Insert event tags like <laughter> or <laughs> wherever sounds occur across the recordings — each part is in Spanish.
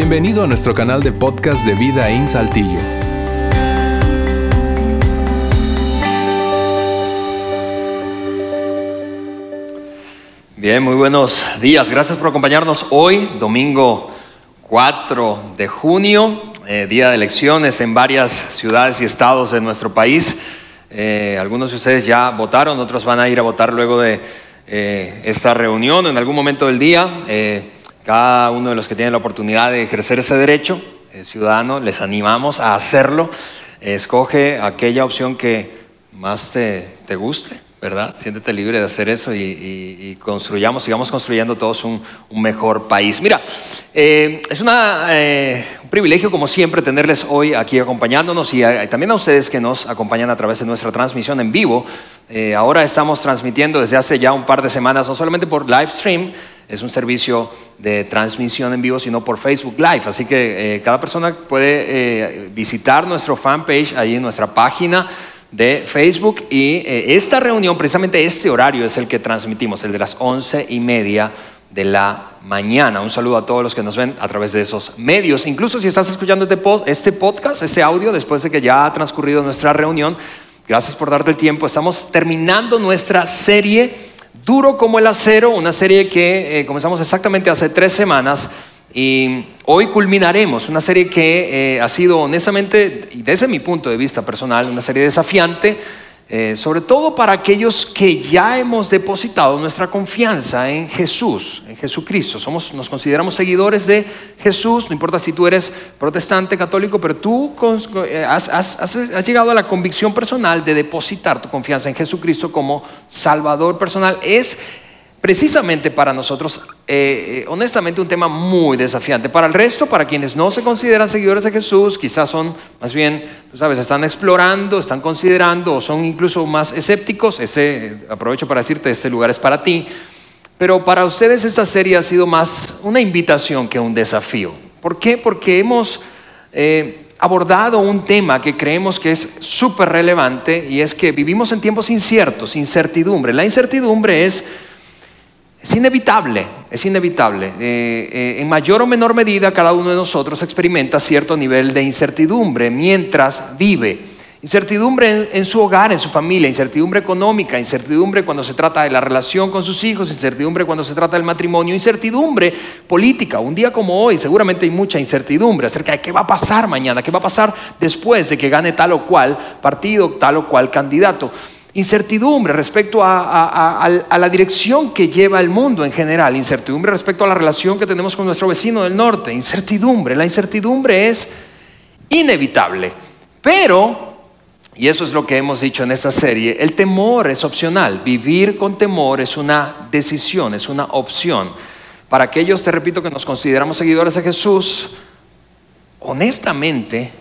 Bienvenido a nuestro canal de podcast de Vida en Saltillo. Bien, muy buenos días. Gracias por acompañarnos hoy, domingo 4 de junio, eh, día de elecciones en varias ciudades y estados de nuestro país. Eh, algunos de ustedes ya votaron, otros van a ir a votar luego de eh, esta reunión en algún momento del día. Cada uno de los que tienen la oportunidad de ejercer ese derecho ciudadano, les animamos a hacerlo. escoge aquella opción que más te, te guste ¿verdad? Siéntete libre de hacer eso y, construyamos, sigamos construyendo todos un, mejor país. Mira, eh, es eh, un privilegio como siempre tenerles hoy aquí acompañándonos y también a ustedes que nos acompañan a través de nuestra transmisión en vivo. Eh, ahora estamos transmitiendo desde hace ya un par de semanas, no solamente por live stream, es un servicio de transmisión en vivo, sino por Facebook Live. Así que cada persona puede visitar nuestro fanpage ahí en nuestra página de Facebook y eh, esta reunión, precisamente este horario es el que transmitimos, el de las once y media de la mañana. Un saludo a todos los que nos ven a través de esos medios. Incluso si estás escuchando este, este podcast, este audio, después de que ya ha transcurrido nuestra reunión, gracias por darte el tiempo. Estamos terminando nuestra serie Duro como el acero, una serie que eh, comenzamos exactamente hace tres semanas y hoy culminaremos. Una serie que eh, ha sido honestamente, desde mi punto de vista personal, una serie desafiante, eh, sobre todo para aquellos que ya hemos depositado nuestra confianza en Jesús, en Jesucristo. Somos, nos consideramos seguidores de Jesús, no importa si tú eres protestante, católico, pero tú eh, has, has llegado a la convicción personal de depositar tu confianza en Jesucristo como Salvador personal. Es precisamente para nosotros, eh, eh, honestamente, un tema muy desafiante. Para el resto, para quienes no se consideran seguidores de Jesús, quizás son más bien, tú sabes, están explorando, están considerando o son incluso más escépticos. Ese, aprovecho para decirte, este lugar es para ti. Pero para ustedes esta serie ha sido más una invitación que un desafío. ¿Por qué? Porque hemos eh, abordado un tema que creemos que es súper relevante y es que vivimos en tiempos inciertos, incertidumbre. La incertidumbre es es inevitable, es inevitable. Eh, eh, en mayor o menor medida cada uno de nosotros experimenta cierto nivel de incertidumbre mientras vive. Incertidumbre en, su hogar, en su familia, incertidumbre económica, incertidumbre cuando se trata de la relación con sus hijos, incertidumbre cuando se trata del matrimonio, incertidumbre política. Un día como hoy seguramente hay mucha incertidumbre acerca de qué va a pasar mañana, qué va a pasar después de que gane tal o cual partido, tal o cual candidato incertidumbre respecto a, la dirección que lleva el mundo en general, incertidumbre respecto a la relación que tenemos con nuestro vecino del norte, incertidumbre. La incertidumbre es inevitable, pero, y eso es lo que hemos dicho en esta serie, el temor es opcional, vivir con temor es una decisión, es una opción. Para aquellos, te repito, que nos consideramos seguidores de Jesús, honestamente,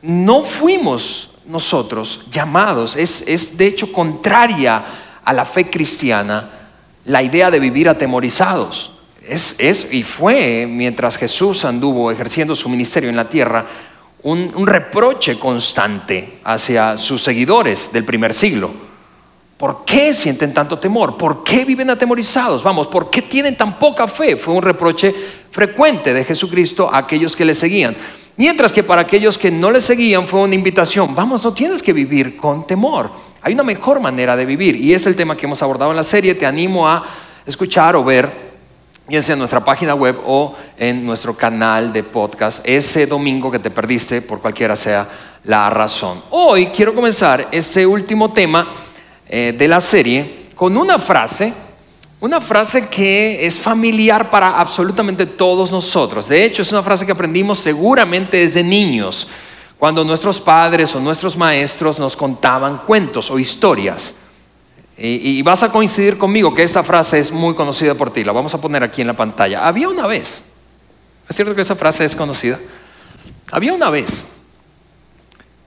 no fuimos nosotros llamados, es, de hecho contraria a la fe cristiana la idea de vivir atemorizados. Es, es, y fue mientras Jesús anduvo ejerciendo su ministerio en la tierra un, un, reproche constante hacia sus seguidores del primer siglo. ¿Por qué sienten tanto temor? ¿Por qué viven atemorizados? Vamos, ¿por qué tienen tan poca fe? Fue un reproche frecuente de Jesucristo a aquellos que le seguían. Mientras que para aquellos que no le seguían fue una invitación, vamos, no tienes que vivir con temor. Hay una mejor manera de vivir y es el tema que hemos abordado en la serie. Te animo a escuchar o ver, ya sea en nuestra página web o en nuestro canal de podcast, ese domingo que te perdiste por cualquiera sea la razón. Hoy quiero comenzar este último tema eh, de la serie con una frase una frase que es familiar para absolutamente todos nosotros. De hecho, es una frase que aprendimos seguramente desde niños, cuando nuestros padres o nuestros maestros nos contaban cuentos o historias. Y, vas a coincidir conmigo que esa frase es muy conocida por ti. La vamos a poner aquí en la pantalla. Había una vez. ¿Es cierto que esa frase es conocida? Había una vez.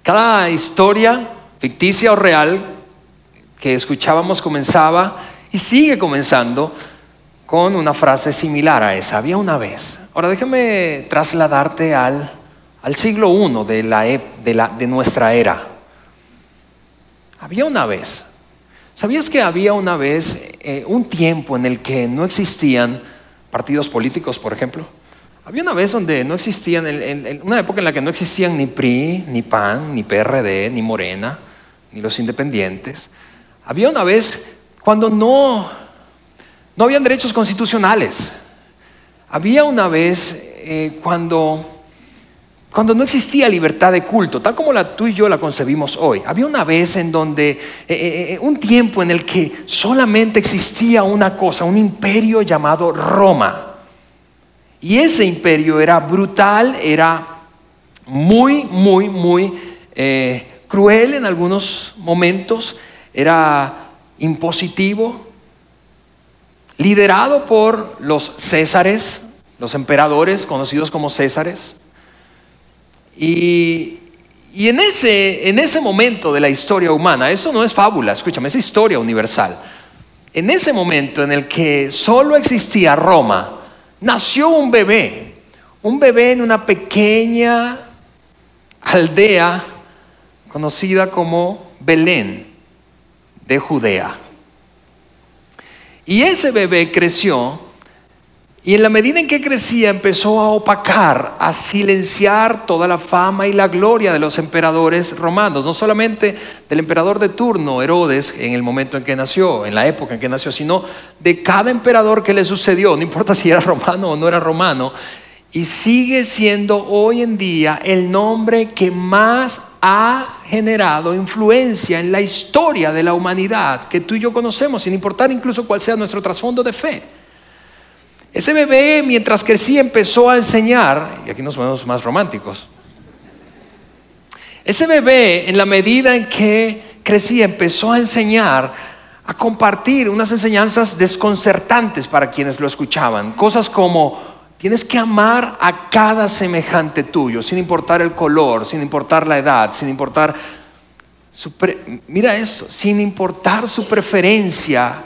Cada historia, ficticia o real, que escuchábamos comenzaba y sigue comenzando con una frase similar a esa. Había una vez. Ahora déjame trasladarte al, al siglo I de, la, de, la, de nuestra era. Había una vez. ¿Sabías que había una vez eh, un tiempo en el que no existían partidos políticos, por ejemplo. Había una vez donde no existían, una época en la que no existían ni PRI, ni PAN, ni PRD, ni Morena, ni los independientes. Había una vez cuando no, no habían derechos constitucionales. Había una vez eh, cuando cuando no existía libertad de culto, tal como la tú y yo la concebimos hoy. Había una vez en donde, eh, eh, un tiempo en el que solamente existía una cosa, un imperio llamado Roma. Y ese imperio era brutal, era muy, muy, muy cruel en algunos momentos, era impositivo, liderado por los césares, los emperadores conocidos como césares. Y, en, ese, en ese momento de la historia humana, eso no es fábula, escúchame, es historia universal. En ese momento en el que solo existía Roma, nació un bebé, un bebé en una pequeña aldea conocida como Belén de Judea. Y ese bebé creció y en la medida en que crecía empezó a opacar, a silenciar toda la fama y la gloria de los emperadores romanos, no solamente del emperador de turno, Herodes, en el momento en que nació, en la época en que nació, sino de cada emperador que le sucedió, no importa si era <laughs> romano o no era romano, y sigue siendo hoy en día el nombre que más ha generado influencia en la historia de la humanidad que tú y yo conocemos, sin importar incluso cuál sea nuestro trasfondo de fe. Ese bebé mientras crecía empezó a enseñar, y aquí nos vemos más románticos, ese bebé en la medida en que crecía empezó a enseñar, a compartir unas enseñanzas desconcertantes para quienes lo escuchaban, cosas como tienes que amar a cada semejante tuyo, sin importar el color, sin importar la edad, sin importar mira esto, sin importar su preferencia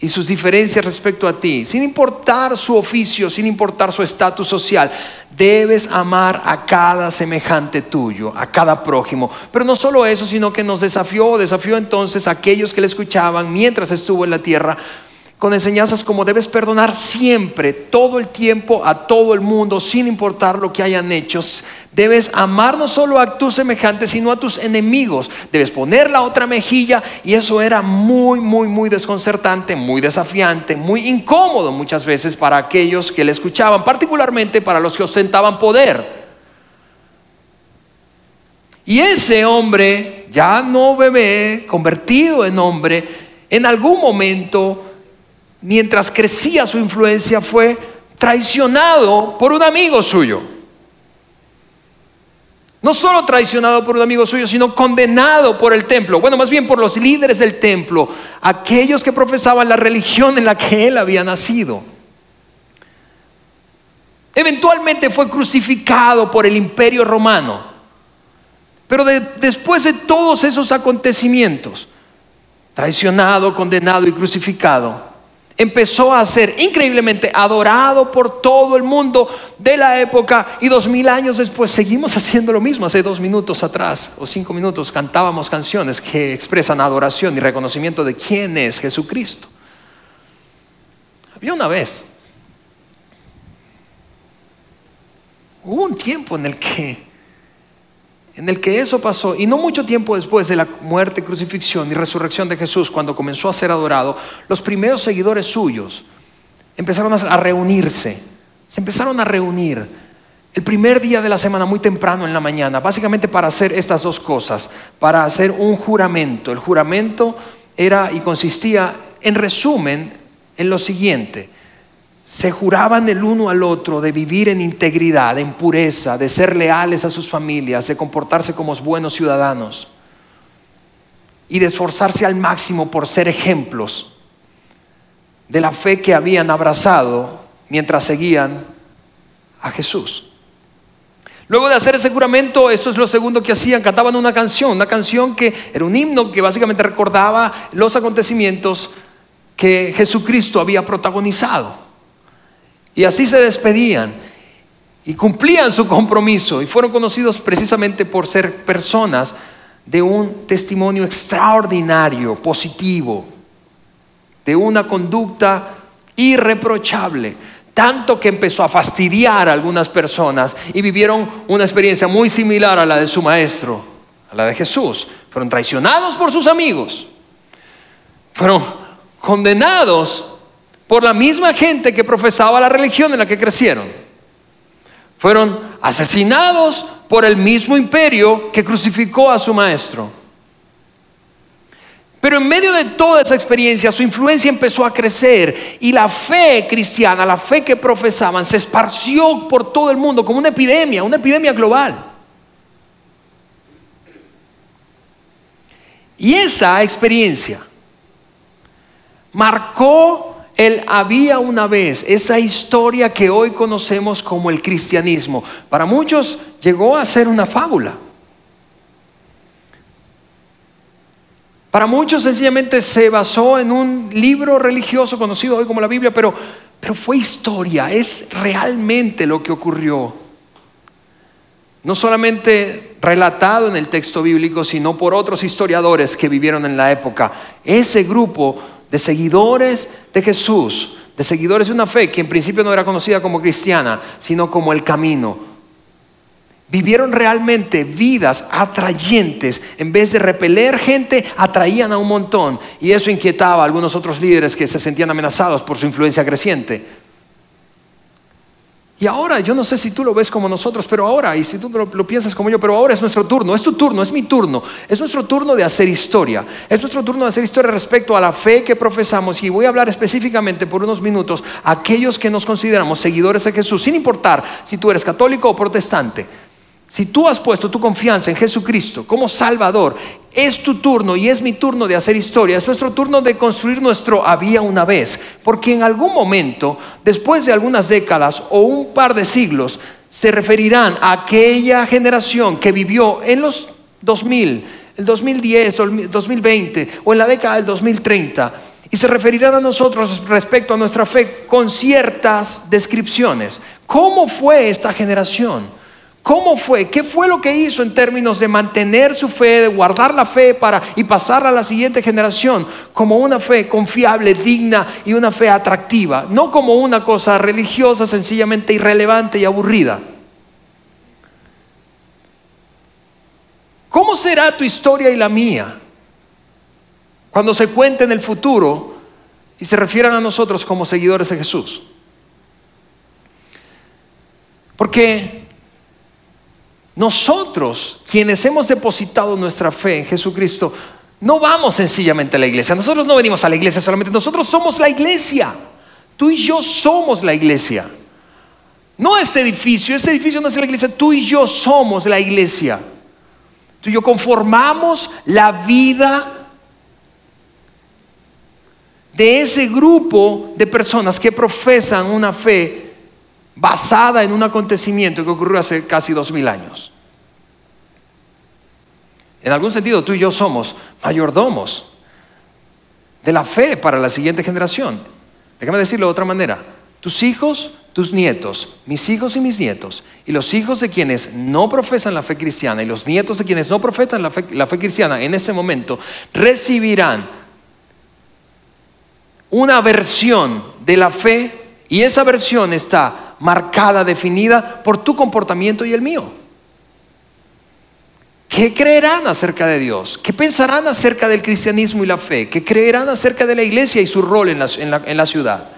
y sus diferencias respecto a ti, sin importar su oficio, sin importar su estatus social, debes amar a cada semejante tuyo, a cada prójimo. Pero no solo eso, sino que nos desafió, desafió entonces a aquellos que le escuchaban mientras estuvo en la tierra con enseñanzas como debes perdonar siempre, todo el tiempo, a todo el mundo, sin importar lo que hayan hecho. Debes amar no solo a tus semejantes, sino a tus enemigos. Debes poner la otra mejilla y eso era muy, muy, muy desconcertante, muy desafiante, muy incómodo muchas veces para aquellos que le escuchaban, particularmente para los que ostentaban poder. Y ese hombre, ya no bebé, convertido en hombre, en algún momento mientras crecía su influencia, fue traicionado por un amigo suyo. No solo traicionado por un amigo suyo, sino condenado por el templo. Bueno, más bien por los líderes del templo, aquellos que profesaban la religión en la que él había nacido. Eventualmente fue crucificado por el imperio romano. Pero después de todos esos acontecimientos, traicionado, condenado y crucificado, empezó a ser increíblemente adorado por todo el mundo de la época y dos mil años después seguimos haciendo lo mismo. Hace dos minutos atrás o cinco minutos cantábamos canciones que expresan adoración y reconocimiento de quién es Jesucristo. Había una vez, hubo un tiempo en el que en el que eso pasó, y no mucho tiempo después de la muerte, crucifixión y resurrección de Jesús, cuando comenzó a ser adorado, los primeros seguidores suyos empezaron a reunirse, se empezaron a reunir el primer día de la semana, muy temprano en la mañana, básicamente para hacer estas dos cosas, para hacer un juramento. El juramento era y consistía, en resumen, en lo siguiente, se juraban el uno al otro de vivir en integridad, en pureza, de ser leales a sus familias, de comportarse como buenos ciudadanos y de esforzarse al máximo por ser ejemplos de la fe que habían abrazado mientras seguían a Jesús. Luego de hacer ese juramento, esto es lo segundo que hacían, cantaban una canción, una canción que era un himno que básicamente recordaba los acontecimientos que Jesucristo había protagonizado. Y así se despedían y cumplían su compromiso y fueron conocidos precisamente por ser personas de un testimonio extraordinario, positivo, de una conducta irreprochable, tanto que empezó a fastidiar a algunas personas y vivieron una experiencia muy similar a la de su maestro, a la de Jesús. Fueron traicionados por sus amigos, fueron condenados por la misma gente que profesaba la religión en la que crecieron. Fueron asesinados por el mismo imperio que crucificó a su maestro. Pero en medio de toda esa experiencia su influencia empezó a crecer y la fe cristiana, la fe que profesaban, se esparció por todo el mundo como una epidemia, una epidemia global. Y esa experiencia marcó el había una vez, esa historia que hoy conocemos como el cristianismo. Para muchos llegó a ser una fábula. Para muchos sencillamente se basó en un libro religioso conocido hoy como la Biblia, pero, pero fue historia, es realmente lo que ocurrió. No solamente relatado en el texto bíblico, sino por otros historiadores que vivieron en la época. Ese grupo de seguidores de Jesús, de seguidores de una fe que en principio no era conocida como cristiana, sino como el camino, Vivieron realmente vidas atrayentes. En vez de repeler gente, atraían a un montón. Y eso inquietaba a algunos otros líderes que se sentían amenazados por su influencia creciente. Y ahora, yo no sé si tú lo ves como nosotros, pero ahora, y si tú lo, piensas como yo, pero ahora es nuestro turno, es tu turno, es mi turno, es nuestro turno de hacer historia, es nuestro turno de hacer historia respecto a la fe que profesamos. Y voy a hablar específicamente por unos minutos a aquellos que nos consideramos seguidores de Jesús, sin importar si tú eres católico o protestante. Si tú has puesto tu confianza en Jesucristo como Salvador, es tu turno y es mi turno de hacer historia, es nuestro turno de construir nuestro había una vez, porque en algún momento, después de algunas décadas o un par de siglos, se referirán a aquella generación que vivió en los 2000, el 2010, el 2020 o en la década del 2030 y se referirán a nosotros respecto a nuestra fe con ciertas descripciones. ¿Cómo fue esta generación? ¿Cómo fue? ¿Qué fue lo que hizo en términos de mantener su fe, de guardar la fe para y pasarla a la siguiente generación como una fe confiable, digna y una fe atractiva, no como una cosa religiosa sencillamente irrelevante y aburrida? ¿Cómo será tu historia y la mía cuando se cuente en el futuro y se refieran a nosotros como seguidores de Jesús? Porque nosotros, quienes hemos depositado nuestra fe en Jesucristo, no vamos sencillamente a la iglesia. Nosotros no venimos a la iglesia solamente, nosotros somos la iglesia. Tú y yo somos la iglesia. No este edificio, este edificio no es la iglesia, tú y yo somos la iglesia. Tú y yo conformamos la vida de ese grupo de personas que profesan una fe basada en un acontecimiento que ocurrió hace casi dos mil años. En algún sentido, tú y yo somos mayordomos de la fe para la siguiente generación. Déjame decirlo de otra manera. Tus hijos, tus nietos, mis hijos y mis nietos, y los hijos de quienes no profesan la fe cristiana y los nietos de quienes no profesan la fe, la fe cristiana en ese momento, recibirán una versión de la fe y esa versión está marcada, definida por tu comportamiento y el mío. ¿Qué creerán acerca de Dios? ¿Qué pensarán acerca del cristianismo y la fe? ¿Qué creerán acerca de la iglesia y su rol en la, ciudad?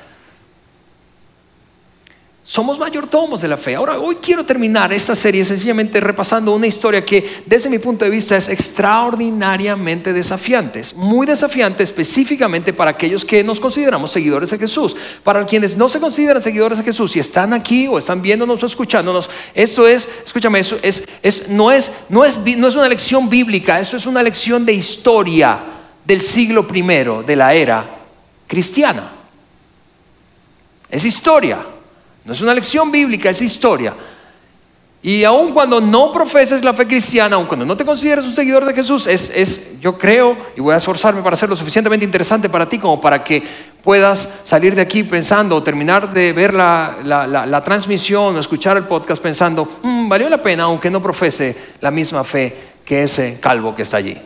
Somos mayordomos de la fe. Ahora, hoy quiero terminar esta serie sencillamente repasando una historia que desde mi punto de vista es extraordinariamente desafiante. Muy desafiante específicamente para aquellos que nos consideramos seguidores de Jesús. Para quienes no se consideran seguidores de Jesús y están aquí o están viéndonos o escuchándonos, esto es, escúchame, eso es, es, no, es, no, es, no es una lección bíblica, eso es una lección de historia del siglo primero de la era cristiana. Es historia. No es una lección bíblica, es historia. Y aun cuando no profeses la fe cristiana, aun cuando no te consideres un seguidor de Jesús, es, es, yo creo, y voy a esforzarme para hacerlo suficientemente interesante para ti como para que puedas salir de aquí pensando o terminar de ver la, la, transmisión o escuchar el podcast pensando, mm, valió la pena aunque no profese la misma fe que ese calvo que está allí.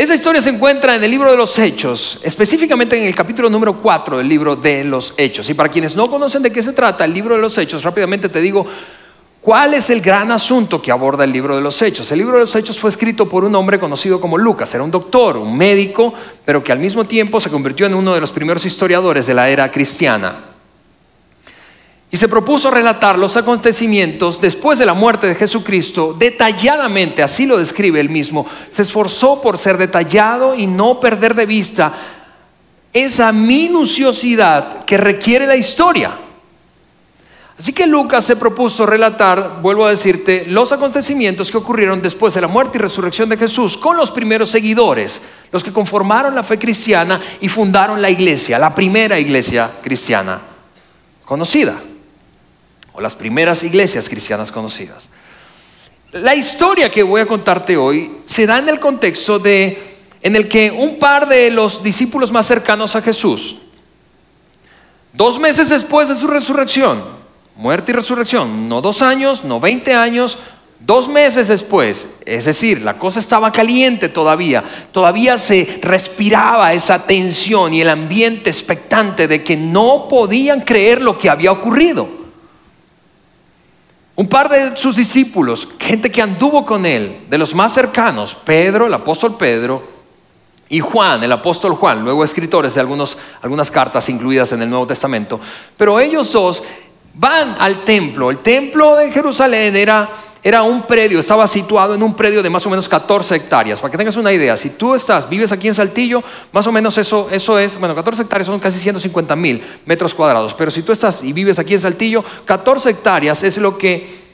Esa historia se encuentra en el libro de los Hechos, específicamente en el capítulo número 4 del libro de los Hechos. Y para quienes no conocen de qué se trata el libro de los Hechos, rápidamente te digo cuál es el gran asunto que aborda el libro de los Hechos. El libro de los Hechos fue escrito por un hombre conocido como Lucas, era un doctor, un médico, pero que al mismo tiempo se convirtió en uno de los primeros historiadores de la era cristiana y se propuso relatar los acontecimientos después de la muerte de Jesucristo detalladamente, así lo describe él mismo. Se esforzó por ser detallado y no perder de vista esa minuciosidad que requiere la historia. Así que Lucas se propuso relatar, vuelvo a decirte, los acontecimientos que ocurrieron después de la muerte y resurrección de Jesús con los primeros seguidores, los que conformaron la fe cristiana y fundaron la iglesia, la primera iglesia cristiana conocida las primeras iglesias cristianas conocidas. La historia que voy a contarte hoy se da en el contexto de en el que un par de los discípulos más cercanos a Jesús, dos meses después de su resurrección, muerte y resurrección, no dos años, no veinte años, dos meses después, es decir, la cosa estaba caliente todavía, todavía se respiraba esa tensión y el ambiente expectante de que no podían creer lo que había ocurrido. Un par de sus discípulos, gente que anduvo con él, de los más cercanos, Pedro, el apóstol Pedro, y Juan, el apóstol Juan, luego escritores de algunas cartas incluidas en el Nuevo Testamento, pero ellos dos van al templo. El templo de Jerusalén era era un predio, estaba situado en un predio de más o menos 14 hectáreas. Para que tengas una idea, si tú estás, vives aquí en Saltillo, más o menos eso, eso es, bueno, 14 hectáreas son casi 150 mil metros cuadrados, pero si tú estás y vives aquí en Saltillo, 14 hectáreas es lo que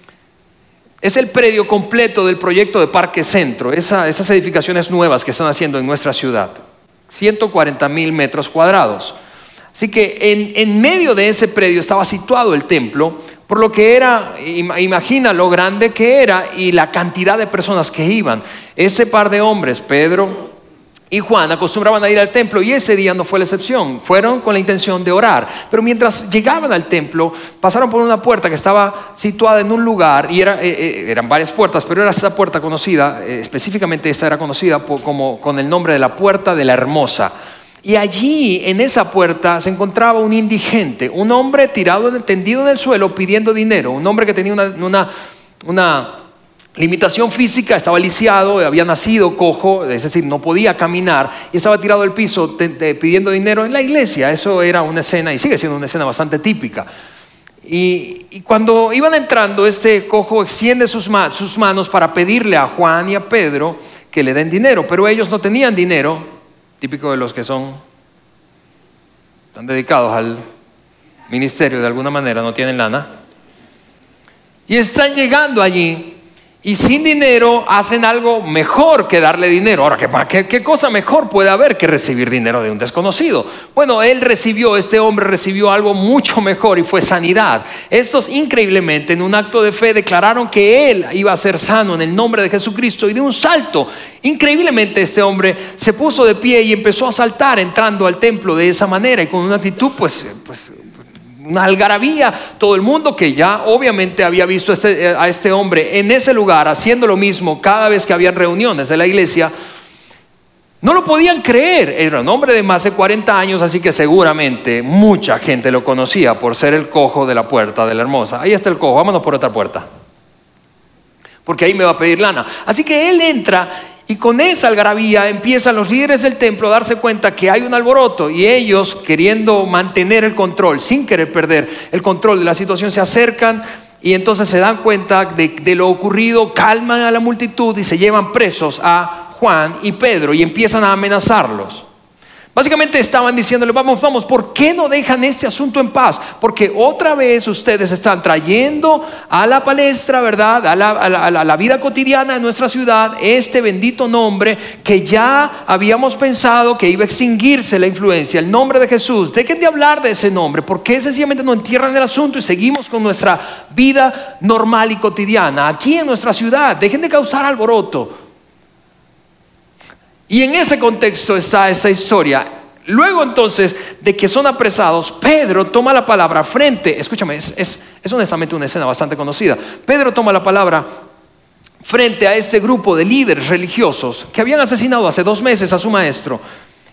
es el predio completo del proyecto de Parque Centro, esas edificaciones nuevas que están haciendo en nuestra ciudad. 140 mil metros cuadrados. Así que en, en, medio de ese predio estaba situado el templo, por lo que era, imagina lo grande que era y la cantidad de personas que iban. Ese par de hombres, Pedro y Juan, acostumbraban a ir al templo y ese día no fue la excepción. Fueron con la intención de orar. Pero mientras llegaban al templo, pasaron por una puerta que estaba situada en un lugar y eh, eh, eran varias puertas, pero era esa puerta conocida, eh, específicamente esta era conocida como, con el nombre de la puerta de la hermosa y allí, en esa puerta, se encontraba un indigente, un hombre tirado, tendido en el suelo pidiendo dinero, un hombre que tenía una, limitación física, estaba lisiado, había nacido cojo, es decir, no podía caminar y estaba tirado al piso pidiendo dinero en la iglesia. Eso era una escena y sigue siendo una escena bastante típica. Y, cuando iban entrando, este cojo extiende sus manos para pedirle a Juan y a Pedro que le den dinero, pero ellos no tenían dinero típico de los que son tan dedicados al ministerio de alguna manera, no tienen lana, y están llegando allí y sin dinero hacen algo mejor que darle dinero. Ahora, ¿qué, ¿qué, cosa mejor puede haber que recibir dinero de un desconocido? Bueno, él recibió, este hombre recibió algo mucho mejor y fue sanidad. Estos increíblemente en un acto de fe declararon que él iba a ser sano en el nombre de Jesucristo y de un salto, increíblemente este hombre se puso de pie y empezó a saltar entrando al templo de esa manera y con una actitud pues, pues una algarabía, todo el mundo que ya obviamente había visto este, a este hombre en ese lugar haciendo lo mismo cada vez que habían reuniones de la iglesia, no lo podían creer. Era un hombre de más de 40 años, así que seguramente mucha gente lo conocía por ser el cojo de la puerta de la hermosa. Ahí está el cojo, vámonos por otra puerta. Porque ahí me va a pedir lana. Así que él entra y con esa algarabía empiezan los líderes del templo a darse cuenta que hay un alboroto y ellos, queriendo mantener el control, sin querer perder el control de la situación, se acercan y entonces se dan cuenta de, de lo ocurrido, calman a la multitud y se llevan presos a Juan y Pedro y empiezan a amenazarlos. Básicamente estaban diciéndole, vamos, vamos, ¿por qué no dejan este asunto en paz? Porque otra vez ustedes están trayendo a la palestra, ¿verdad? A la, vida cotidiana de nuestra ciudad este bendito nombre que ya habíamos pensado que iba a extinguirse la influencia, el nombre de Jesús. Dejen de hablar de ese nombre. ¿Por qué sencillamente no entierran el asunto y seguimos con nuestra vida normal y cotidiana aquí en nuestra ciudad? Dejen de causar alboroto. Y en ese contexto está esa historia. Luego entonces de que son apresados, Pedro toma la palabra frente, escúchame, es, honestamente una escena bastante conocida. Pedro toma la palabra frente a ese grupo de líderes religiosos que habían asesinado hace dos meses a su maestro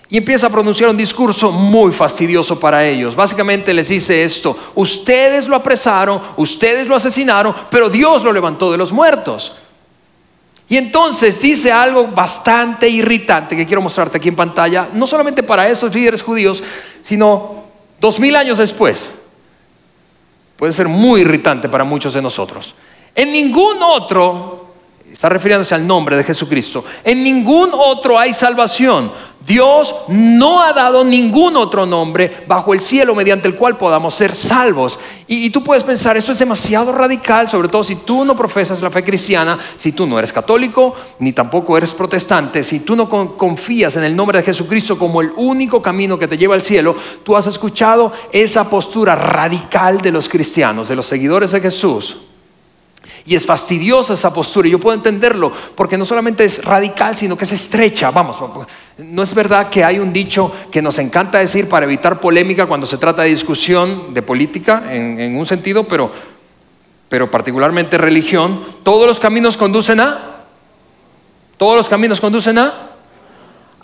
y empieza a pronunciar un discurso muy fastidioso para ellos. Básicamente les dice esto, ustedes lo apresaron, ustedes lo asesinaron, pero Dios lo levantó de los muertos. Y entonces dice algo bastante irritante que quiero mostrarte aquí en pantalla, no solamente para esos líderes judíos, sino dos mil años después. Puede ser muy irritante para muchos de nosotros. En ningún otro está refiriéndose al nombre de Jesucristo. En ningún otro hay salvación. Dios no ha dado ningún otro nombre bajo el cielo mediante el cual podamos ser salvos. Y, tú puedes pensar, eso es demasiado radical, sobre todo si tú no profesas la fe cristiana, si tú no eres católico, ni tampoco eres protestante, si tú no confías en el nombre de Jesucristo como el único camino que te lleva al cielo, tú has escuchado esa postura radical de los cristianos, de los seguidores de Jesús. Y es fastidiosa esa postura. Y yo puedo entenderlo porque no solamente es radical, sino que es estrecha. Vamos, no es verdad que hay un dicho que nos encanta decir para evitar polémica cuando se trata de discusión de política en, un sentido, pero, pero particularmente religión. Todos los caminos conducen a... Todos los caminos conducen a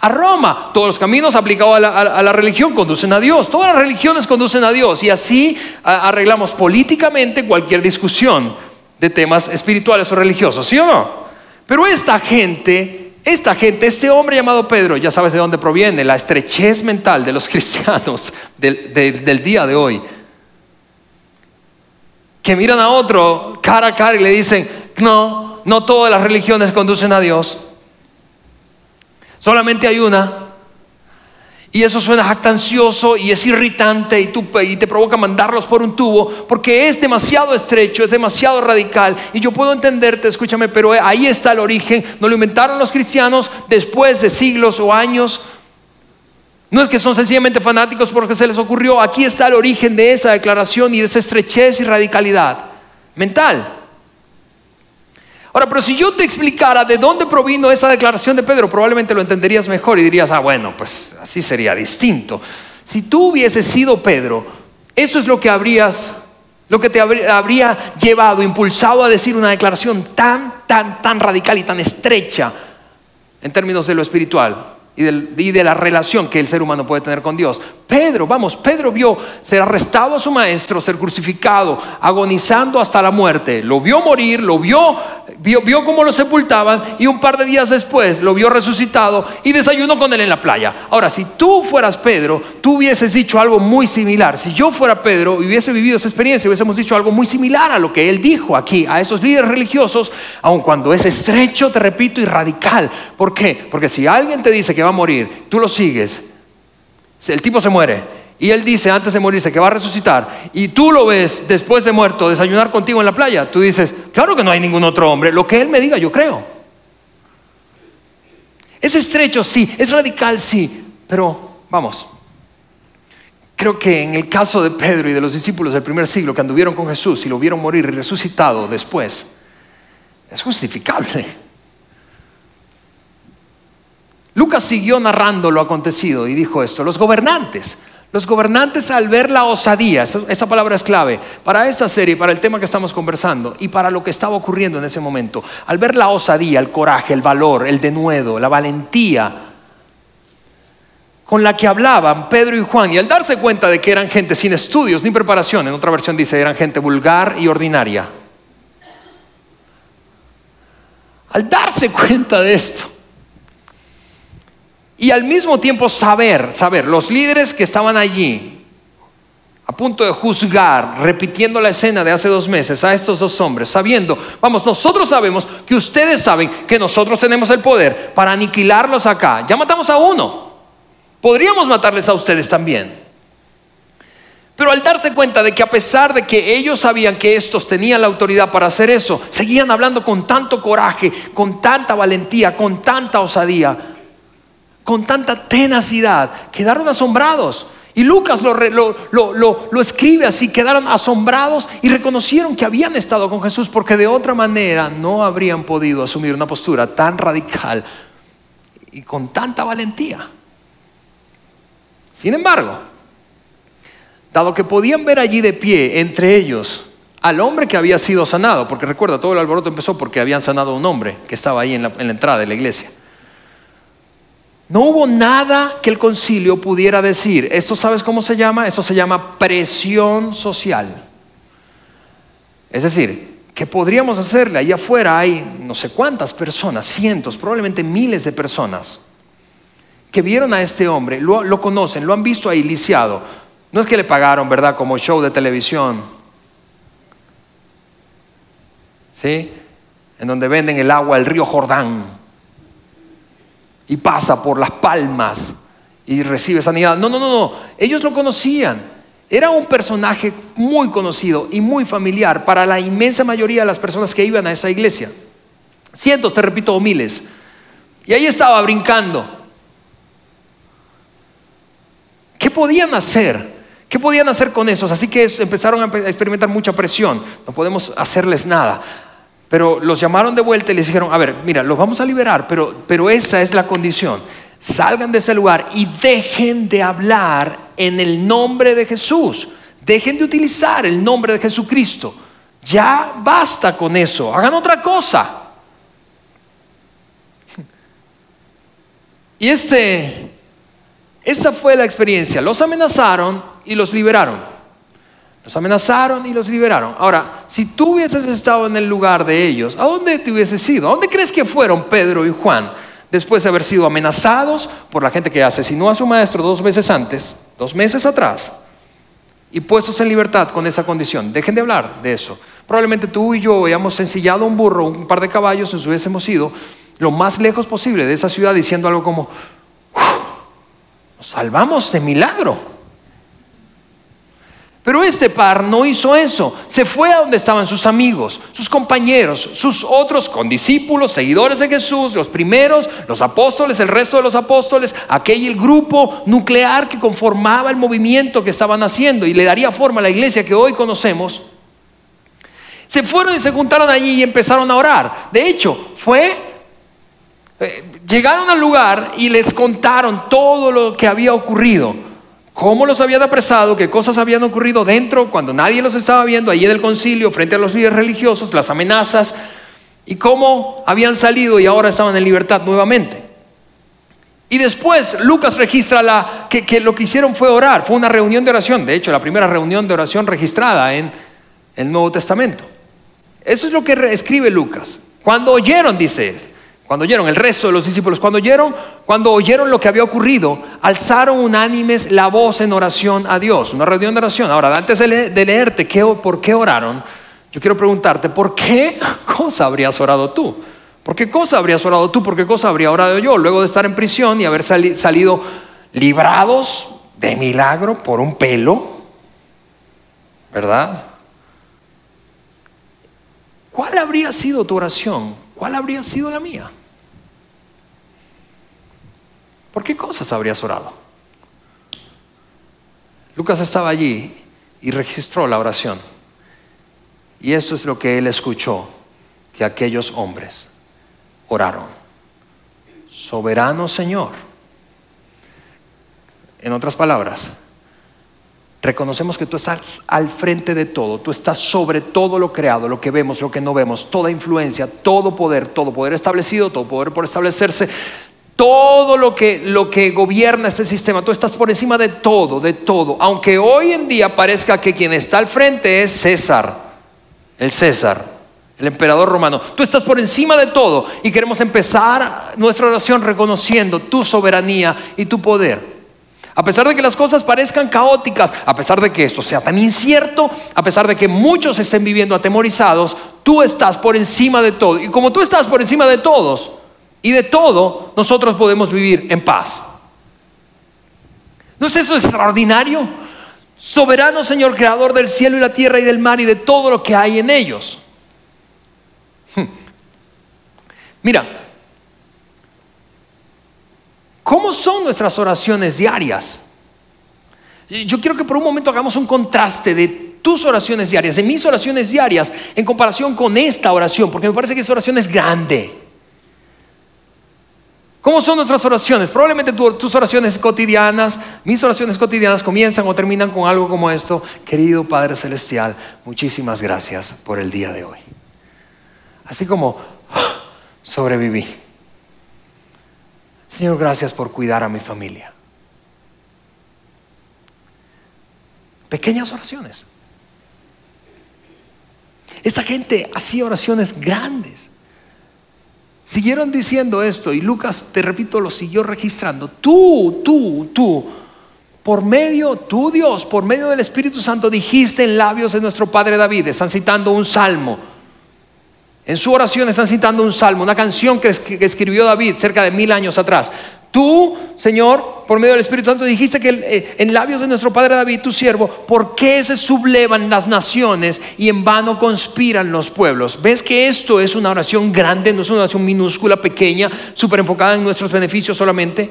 a Roma. Todos los caminos aplicados a la, religión conducen a Dios. Todas las religiones conducen a Dios. Y así arreglamos políticamente cualquier discusión de temas espirituales o religiosos, ¿sí o no? Pero esta gente, esta gente, este hombre llamado Pedro, ya sabes de dónde proviene, la estrechez mental de los <laughs> cristianos del, del día de hoy, que miran a otro cara a cara y le dicen, no, no todas las religiones conducen a Dios, solamente hay una. Y eso suena jactancioso y es irritante y, y, te provoca mandarlos por un tubo porque es demasiado estrecho, es demasiado radical. Y yo puedo entenderte, escúchame, pero ahí está el origen. No lo inventaron los cristianos después de siglos o años. No es que son sencillamente fanáticos porque se les ocurrió. Aquí está el origen de esa declaración y de esa estrechez y radicalidad mental. Ahora, pero si yo te explicara de dónde provino esa declaración de Pedro, probablemente lo entenderías mejor y dirías, ah, bueno, pues así sería distinto. Si tú hubieses sido Pedro, eso es lo que habrías, lo que te habría llevado, impulsado a decir una declaración tan, tan, tan radical y tan estrecha en términos de lo espiritual y, de la relación que el ser humano puede tener con Dios. Pedro, vamos, Pedro vio ser arrestado a su maestro, ser crucificado, agonizando hasta la muerte. Lo vio morir, lo vio, vio, vio cómo lo sepultaban y un par de días después lo vio resucitado y desayunó con él en la playa. Ahora, si tú fueras Pedro, tú hubieses dicho algo muy similar. Si yo fuera Pedro y hubiese vivido esa experiencia, hubiésemos dicho algo muy similar a lo que él dijo aquí, a esos líderes religiosos, aun cuando es estrecho, te repito, y radical. ¿Por qué? Porque si alguien te dice que va a morir, tú lo sigues, el tipo se muere. Y él dice antes de morirse que va a resucitar. Y tú lo ves después de muerto desayunar contigo en la playa, tú dices, claro que no hay ningún otro hombre, lo que él me diga yo creo. Es estrecho, sí, es radical, sí, pero vamos, creo que en el caso de Pedro y de los discípulos del primer siglo que anduvieron con Jesús y lo vieron morir y resucitado después, es justificable. Lucas siguió narrando lo acontecido y dijo esto, los gobernantes, los gobernantes al ver la osadía, esa palabra es clave para esta serie, para el tema que estamos conversando y para lo que estaba ocurriendo en ese momento, al ver la osadía, el coraje, el valor, el denuedo, la valentía con la que hablaban Pedro y Juan y al darse cuenta de que eran gente sin estudios ni preparación, en otra versión dice, eran gente vulgar y ordinaria. Al darse cuenta de esto, y al mismo tiempo saber, saber, los líderes que estaban allí, a punto de juzgar, repitiendo la escena de hace dos meses a estos dos hombres, sabiendo, vamos, nosotros sabemos que ustedes saben que nosotros tenemos el poder para aniquilarlos acá. Ya matamos a uno. Podríamos matarles a ustedes también. Pero al darse cuenta de que a pesar de que ellos sabían que estos tenían la autoridad para hacer eso, seguían hablando con tanto coraje, con tanta valentía, con tanta osadía, con tanta tenacidad, quedaron asombrados. Y Lucas lo, escribe así, quedaron asombrados y reconocieron que habían estado con Jesús porque de otra manera no habrían podido asumir una postura tan radical y con tanta valentía. Sin embargo, dado que podían ver allí de pie entre ellos al hombre que había sido sanado, porque recuerda, todo el alboroto empezó porque habían sanado a un hombre que estaba ahí en la entrada de la iglesia. No hubo nada que el concilio pudiera decir. Esto sabes cómo se llama? Esto se llama presión social. Es decir, que podríamos hacerle? Allá afuera hay no sé cuántas personas, cientos, probablemente miles de personas que vieron a este hombre, lo, lo conocen, lo han visto ahí lisiado. No es que le pagaron, ¿verdad? Como show de televisión. ¿Sí? En donde venden el agua del río Jordán y pasa por las palmas y recibe sanidad. No, no, no, no. Ellos lo conocían. Era un personaje muy conocido y muy familiar para la inmensa mayoría de las personas que iban a esa iglesia. Cientos, te repito, o miles. Y ahí estaba brincando. ¿Qué podían hacer? ¿Qué podían hacer con esos? Así que empezaron a experimentar mucha presión. No podemos hacerles nada. Pero los llamaron de vuelta y les dijeron, a ver, mira, los vamos a liberar, pero, pero esa es la condición. Salgan de ese lugar y dejen de hablar en el nombre de Jesús. Dejen de utilizar el nombre de Jesucristo. Ya basta con eso. Hagan otra cosa. <laughs> Y este, esta fue la experiencia. Los amenazaron y los liberaron. Los amenazaron y los liberaron. Ahora, si tú hubieses estado en el lugar de ellos, ¿a dónde te hubieses ido? ¿A dónde crees que fueron Pedro y Juan después de haber sido amenazados por la gente que asesinó a su maestro dos meses antes, dos meses atrás, y puestos en libertad con esa condición? Dejen de hablar de eso. Probablemente tú y yo hayamos ensillado un burro, un par de caballos, nos hubiésemos ido lo más lejos posible de esa ciudad diciendo algo como, nos salvamos de milagro. Pero este par no hizo eso. Se fue a donde estaban sus amigos, sus compañeros, sus otros condiscípulos, seguidores de Jesús, los primeros, los apóstoles, el resto de los apóstoles, aquel el grupo nuclear que conformaba el movimiento que estaban haciendo y le daría forma a la iglesia que hoy conocemos. Se fueron y se juntaron allí y empezaron a orar. De hecho, fue eh, llegaron al lugar y les contaron todo lo que había ocurrido cómo los habían apresado, qué cosas habían ocurrido dentro cuando nadie los estaba viendo, allí en el concilio, frente a los líderes religiosos, las amenazas, y cómo habían salido y ahora estaban en libertad nuevamente. Y después Lucas registra que, que, lo que hicieron fue orar, fue una reunión de oración, de hecho la primera reunión de oración registrada en el Nuevo Testamento. Eso es lo que escribe Lucas. Cuando oyeron, dice cuando oyeron, el resto de los discípulos, cuando oyeron, cuando oyeron lo que había ocurrido, alzaron unánimes la voz en oración a Dios, una reunión de oración. Ahora, antes de, leerte ¿qué, por qué oraron, yo quiero preguntarte, ¿por qué <laughs> cosa habrías orado tú? ¿Por qué cosa habrías orado tú? ¿Por qué cosa habría orado yo? Luego de estar en prisión y haber salido librados de milagro por un pelo, ¿verdad? ¿Cuál habría sido tu oración? ¿Cuál habría sido la mía? ¿Por qué cosas habrías orado? Lucas estaba allí y registró la oración. Y esto es lo que él escuchó, que aquellos hombres oraron. Soberano Señor. En otras palabras, reconocemos que tú estás al frente de todo, tú estás sobre todo lo creado, lo que vemos, lo que no vemos, toda influencia, todo poder, todo poder establecido, todo poder por establecerse, todo lo que, lo que gobierna este sistema, tú estás por encima de todo, de todo. Aunque hoy en día parezca que quien está al frente es César, el César, el emperador romano. Tú estás por encima de todo y queremos empezar nuestra oración reconociendo tu soberanía y tu poder. A pesar de que las cosas parezcan caóticas, a pesar de que esto sea tan incierto, a pesar de que muchos estén viviendo atemorizados, tú estás por encima de todo. Y como tú estás por encima de todos, y de todo nosotros podemos vivir en paz. ¿No es eso extraordinario? Soberano Señor, creador del cielo y la tierra y del mar y de todo lo que hay en ellos. Hmm. Mira, ¿cómo son nuestras oraciones diarias? Yo quiero que por un momento hagamos un contraste de tus oraciones diarias, de mis oraciones diarias, en comparación con esta oración, porque me parece que esta oración es grande. ¿Cómo son nuestras oraciones? Probablemente tus oraciones cotidianas, mis oraciones cotidianas comienzan o terminan con algo como esto. Querido Padre Celestial, muchísimas gracias por el día de hoy. Así como ¡ah! sobreviví. Señor, gracias por cuidar a mi familia. Pequeñas oraciones. Esta gente hacía oraciones grandes. Siguieron diciendo esto y Lucas, te repito, lo siguió registrando. Tú, tú, tú, por medio, tú Dios, por medio del Espíritu Santo dijiste en labios de nuestro Padre David, están citando un salmo. En su oración están citando un salmo, una canción que, escribió David cerca de mil años atrás. Tú, Señor, por medio del Espíritu Santo, dijiste que eh, en labios de nuestro Padre David, tu siervo, ¿por qué se sublevan las naciones y en vano conspiran los pueblos? ¿Ves que esto es una oración grande, no es una oración minúscula, pequeña, súper enfocada en nuestros beneficios solamente?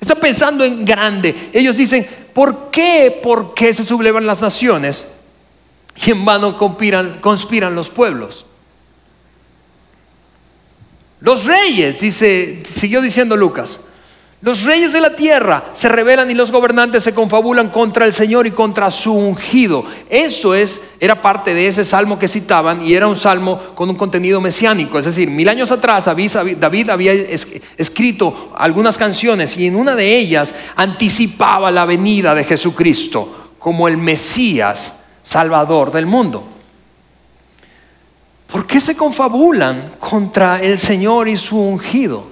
Está pensando en grande. Ellos dicen, ¿por qué, por qué se sublevan las naciones y en vano conspiran, conspiran los pueblos? Los reyes, dice, siguió diciendo Lucas, los reyes de la tierra se rebelan y los gobernantes se confabulan contra el Señor y contra su ungido. Eso es, era parte de ese salmo que citaban y era un salmo con un contenido mesiánico. Es decir, mil años atrás David había escrito algunas canciones y en una de ellas anticipaba la venida de Jesucristo como el Mesías Salvador del mundo. ¿Por qué se confabulan contra el Señor y su ungido?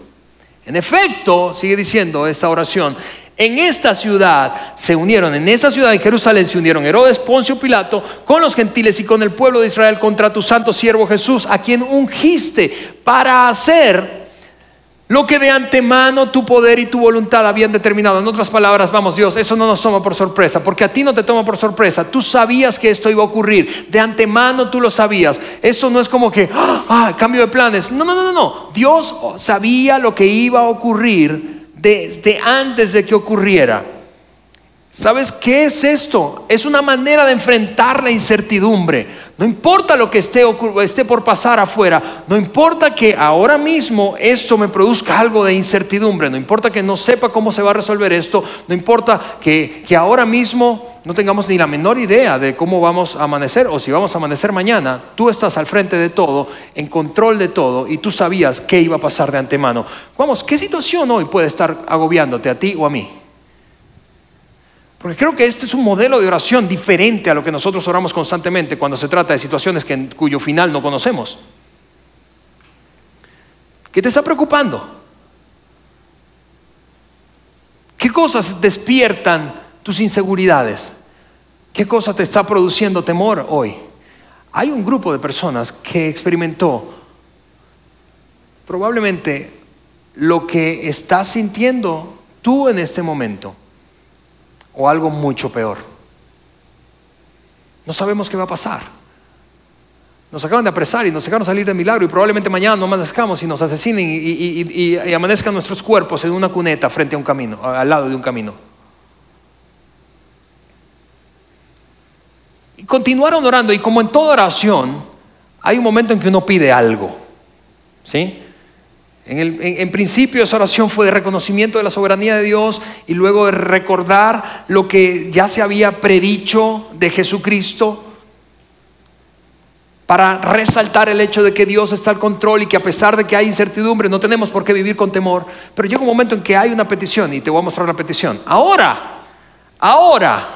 En efecto, sigue diciendo esta oración, en esta ciudad se unieron, en esa ciudad de Jerusalén se unieron Herodes, Poncio, Pilato, con los gentiles y con el pueblo de Israel contra tu santo siervo Jesús, a quien ungiste para hacer lo que de antemano tu poder y tu voluntad habían determinado. En otras palabras, vamos Dios, eso no nos toma por sorpresa, porque a ti no te toma por sorpresa. Tú sabías que esto iba a ocurrir. De antemano tú lo sabías. Eso no es como que, ah, cambio de planes. No, no, no, no. Dios sabía lo que iba a ocurrir desde antes de que ocurriera. ¿Sabes qué es esto? Es una manera de enfrentar la incertidumbre. No importa lo que esté, esté, por pasar afuera, no importa que ahora mismo esto me produzca algo de incertidumbre, no importa que no sepa cómo se va a resolver esto, no importa que, que ahora mismo no tengamos ni la menor idea de cómo vamos a amanecer o si vamos a amanecer mañana, tú estás al frente de todo, en control de todo y tú sabías qué iba a pasar de antemano. Vamos, ¿qué situación hoy puede estar agobiándote a ti o a mí? Porque creo que este es un modelo de oración diferente a lo que nosotros oramos constantemente cuando se trata de situaciones que, cuyo final no conocemos. ¿Qué te está preocupando? ¿Qué cosas despiertan tus inseguridades? ¿Qué cosa te está produciendo temor hoy? Hay un grupo de personas que experimentó probablemente lo que estás sintiendo tú en este momento o algo mucho peor. No sabemos qué va a pasar. Nos acaban de apresar y nos dejaron salir de milagro y probablemente mañana no amanezcamos y nos asesinen y, y, amanezcan nuestros cuerpos en una cuneta frente a un camino, al lado de un camino. Y continuaron orando y como en toda oración hay un momento en que uno pide algo. ¿Sí? En, principio esa oración fue de reconocimiento de la soberanía de Dios y luego de recordar lo que ya se había predicho de Jesucristo para resaltar el hecho de que Dios está al control y que a pesar de que hay incertidumbre no tenemos por qué vivir con temor. Pero llega un momento en que hay una petición y te voy a mostrar la petición. Ahora, ahora,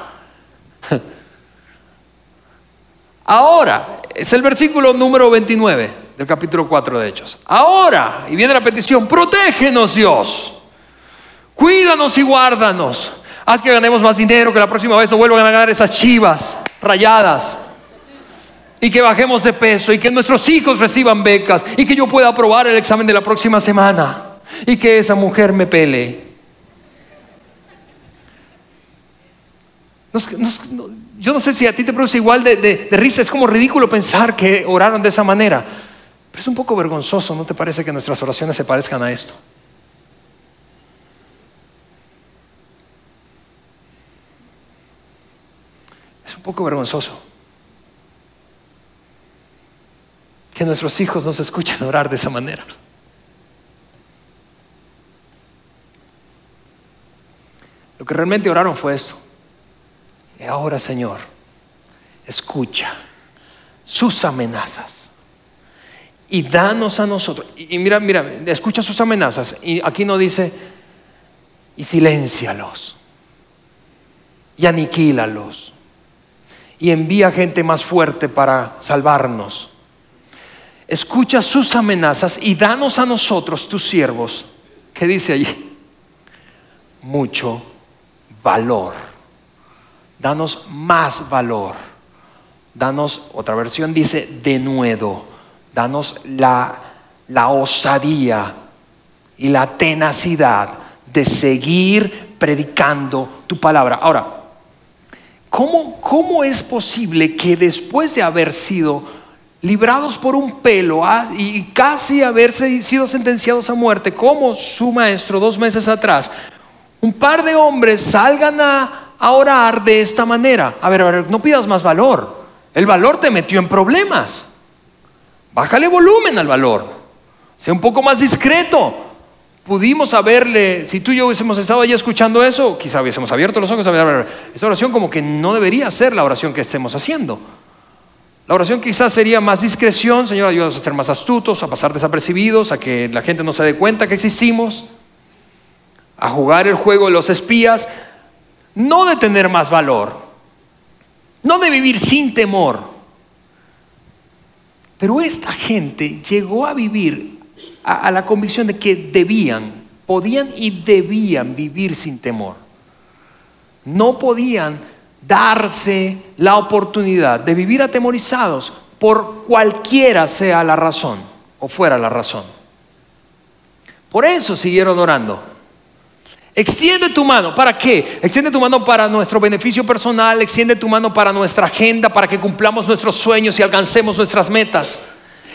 <laughs> ahora, es el versículo número 29 del capítulo 4 de Hechos. Ahora, y viene la petición, protégenos Dios, cuídanos y guárdanos. Haz que ganemos más dinero, que la próxima vez no vuelvan a ganar esas chivas rayadas. Y que bajemos de peso y que nuestros hijos reciban becas y que yo pueda aprobar el examen de la próxima semana y que esa mujer me pele. Yo no sé si a ti te produce igual de, de risa, es como ridículo pensar que oraron de esa manera. Pero es un poco vergonzoso, ¿no te parece que nuestras oraciones se parezcan a esto? Es un poco vergonzoso que nuestros hijos nos escuchen orar de esa manera. Lo que realmente oraron fue esto. Y ahora, Señor, escucha sus amenazas y danos a nosotros. Y mira, mira, escucha sus amenazas. Y aquí no dice, y siléncialos, y aniquílalos, y envía gente más fuerte para salvarnos. Escucha sus amenazas y danos a nosotros, tus siervos, ¿qué dice allí? Mucho valor. Danos más valor. Danos, otra versión dice, de nuevo danos la, la osadía y la tenacidad de seguir predicando tu palabra. Ahora, ¿cómo, ¿cómo es posible que después de haber sido librados por un pelo ah, y casi haberse sido sentenciados a muerte, como su maestro dos meses atrás, un par de hombres salgan a, a orar de esta manera? A ver, a ver, no pidas más valor. El valor te metió en problemas. Bájale volumen al valor. Sea un poco más discreto. Pudimos haberle, si tú y yo hubiésemos estado allí escuchando eso, quizá hubiésemos abierto los ojos a ver, esa oración como que no debería ser la oración que estemos haciendo. La oración quizás sería más discreción, Señor, ayúdanos a ser más astutos, a pasar desapercibidos, a que la gente no se dé cuenta que existimos, a jugar el juego de los espías, no de tener más valor, no de vivir sin temor, pero esta gente llegó a vivir a, la convicción de que debían, podían y debían vivir sin temor. No podían darse la oportunidad de vivir atemorizados por cualquiera sea la razón o fuera la razón. Por eso siguieron orando. Extiende tu mano. ¿Para qué? Extiende tu mano para nuestro beneficio personal, extiende tu mano para nuestra agenda, para que cumplamos nuestros sueños y alcancemos nuestras metas.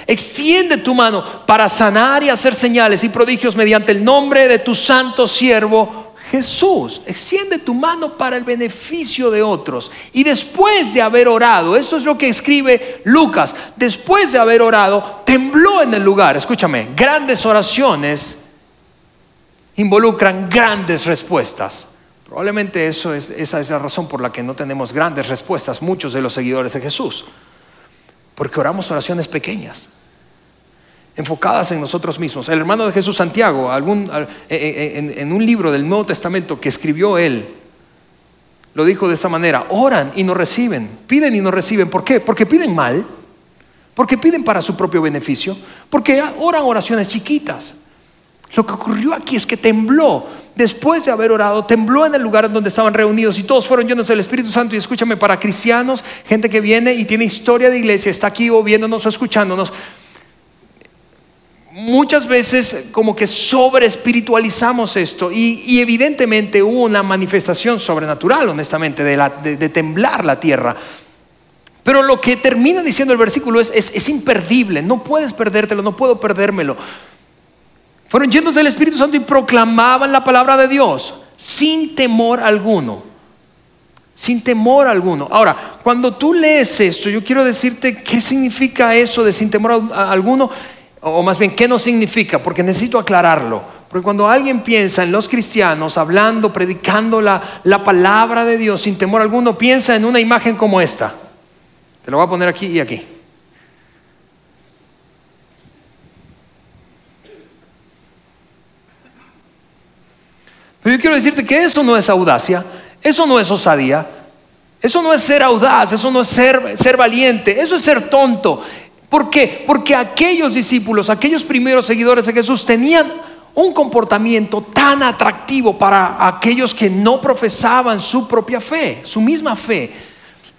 Extiende tu mano para sanar y hacer señales y prodigios mediante el nombre de tu santo siervo Jesús. Extiende tu mano para el beneficio de otros. Y después de haber orado, eso es lo que escribe Lucas, después de haber orado, tembló en el lugar. Escúchame, grandes oraciones involucran grandes respuestas. Probablemente eso es, esa es la razón por la que no tenemos grandes respuestas muchos de los seguidores de Jesús. Porque oramos oraciones pequeñas, enfocadas en nosotros mismos. El hermano de Jesús Santiago, algún, eh, eh, en, en un libro del Nuevo Testamento que escribió él, lo dijo de esta manera, oran y no reciben, piden y no reciben. ¿Por qué? Porque piden mal, porque piden para su propio beneficio, porque oran oraciones chiquitas. Lo que ocurrió aquí es que tembló. Después de haber orado, tembló en el lugar donde estaban reunidos y todos fueron llenos del Espíritu Santo. Y escúchame, para cristianos, gente que viene y tiene historia de iglesia, está aquí o viéndonos o escuchándonos, muchas veces como que sobre espiritualizamos esto y, evidentemente hubo una manifestación sobrenatural, honestamente, de, temblar la tierra. Pero lo que termina diciendo el versículo es, es imperdible, no puedes perdértelo, no puedo perdérmelo. Fueron llenos del Espíritu Santo y proclamaban la palabra de Dios sin temor alguno. Sin temor alguno. Ahora, cuando tú lees esto, yo quiero decirte qué significa eso de sin temor alguno, o más bien, qué no significa, porque necesito aclararlo. Porque cuando alguien piensa en los cristianos hablando, predicando la, la palabra de Dios sin temor alguno, piensa en una imagen como esta. Te lo voy a poner aquí y aquí. Pero yo quiero decirte que eso no es audacia, eso no es osadía, eso no es ser audaz, eso no es ser, ser valiente, eso es ser tonto. ¿Por qué? Porque aquellos discípulos, aquellos primeros seguidores de Jesús tenían un comportamiento tan atractivo para aquellos que no profesaban su propia fe, su misma fe,